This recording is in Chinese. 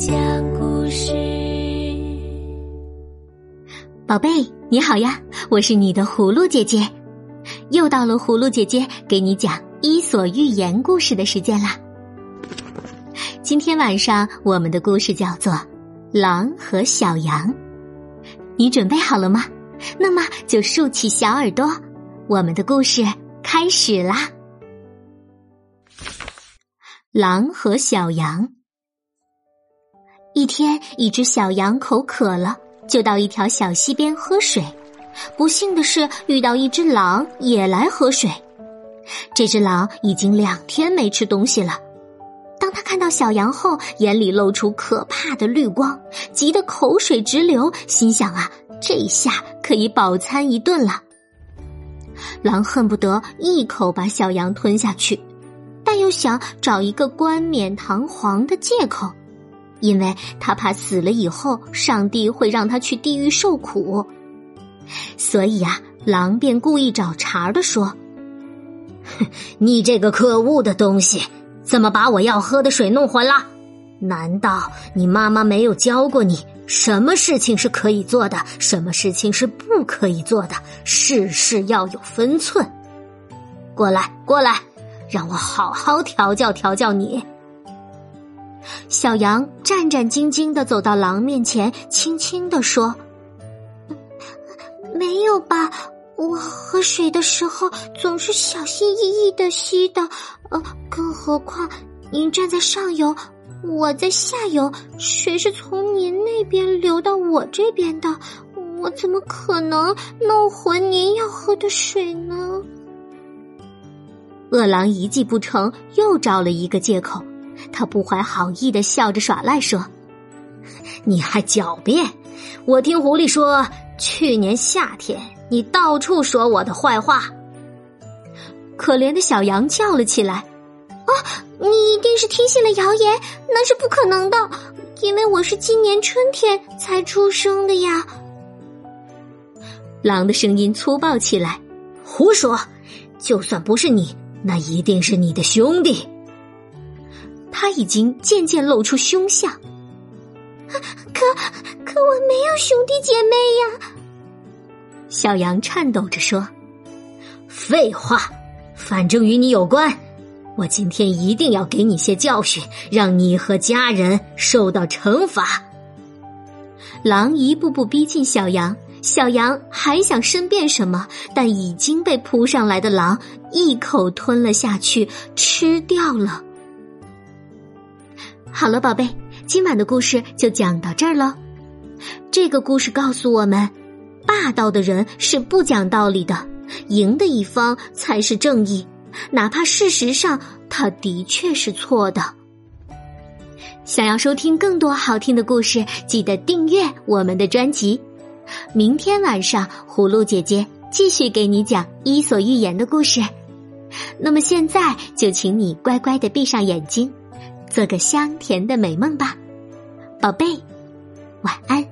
讲故事。宝贝，你好呀，我是你的葫芦姐姐，又到了葫芦姐姐给你讲《伊索寓言》故事的时间啦。今天晚上我们的故事叫做《狼和小羊》，你准备好了吗？那么就竖起小耳朵，我们的故事开始啦！狼和小羊。一天，一只小羊口渴了，就到一条小溪边喝水。不幸的是，遇到一只狼也来喝水。这只狼已经两天没吃东西了。当他看到小羊后，眼里露出可怕的绿光，急得口水直流，心想啊，这下可以饱餐一顿了。狼恨不得一口把小羊吞下去，但又想找一个冠冕堂皇的借口。因为他怕死了以后，上帝会让他去地狱受苦，所以呀，狼便故意找茬的说：“哼 你这个可恶的东西，怎么把我要喝的水弄浑了？难道你妈妈没有教过你，什么事情是可以做的，什么事情是不可以做的？事事要有分寸。过来，过来，让我好好调教调教你。”小羊战战兢兢的走到狼面前，轻轻的说：“没有吧，我喝水的时候总是小心翼翼的吸的，呃，更何况您站在上游，我在下游，水是从您那边流到我这边的，我怎么可能弄浑您要喝的水呢？”饿狼一计不成，又找了一个借口。他不怀好意的笑着耍赖说：“你还狡辩！我听狐狸说，去年夏天你到处说我的坏话。”可怜的小羊叫了起来：“啊，你一定是听信了谣言，那是不可能的，因为我是今年春天才出生的呀！”狼的声音粗暴起来：“胡说！就算不是你，那一定是你的兄弟。”他已经渐渐露出凶相，可可我没有兄弟姐妹呀！小羊颤抖着说：“废话，反正与你有关。我今天一定要给你些教训，让你和家人受到惩罚。”狼一步步逼近小羊，小羊还想申辩什么，但已经被扑上来的狼一口吞了下去，吃掉了。好了，宝贝，今晚的故事就讲到这儿喽。这个故事告诉我们，霸道的人是不讲道理的，赢的一方才是正义，哪怕事实上他的确是错的。想要收听更多好听的故事，记得订阅我们的专辑。明天晚上，葫芦姐姐继续给你讲《伊索寓言》的故事。那么现在就请你乖乖的闭上眼睛。做个香甜的美梦吧，宝贝，晚安。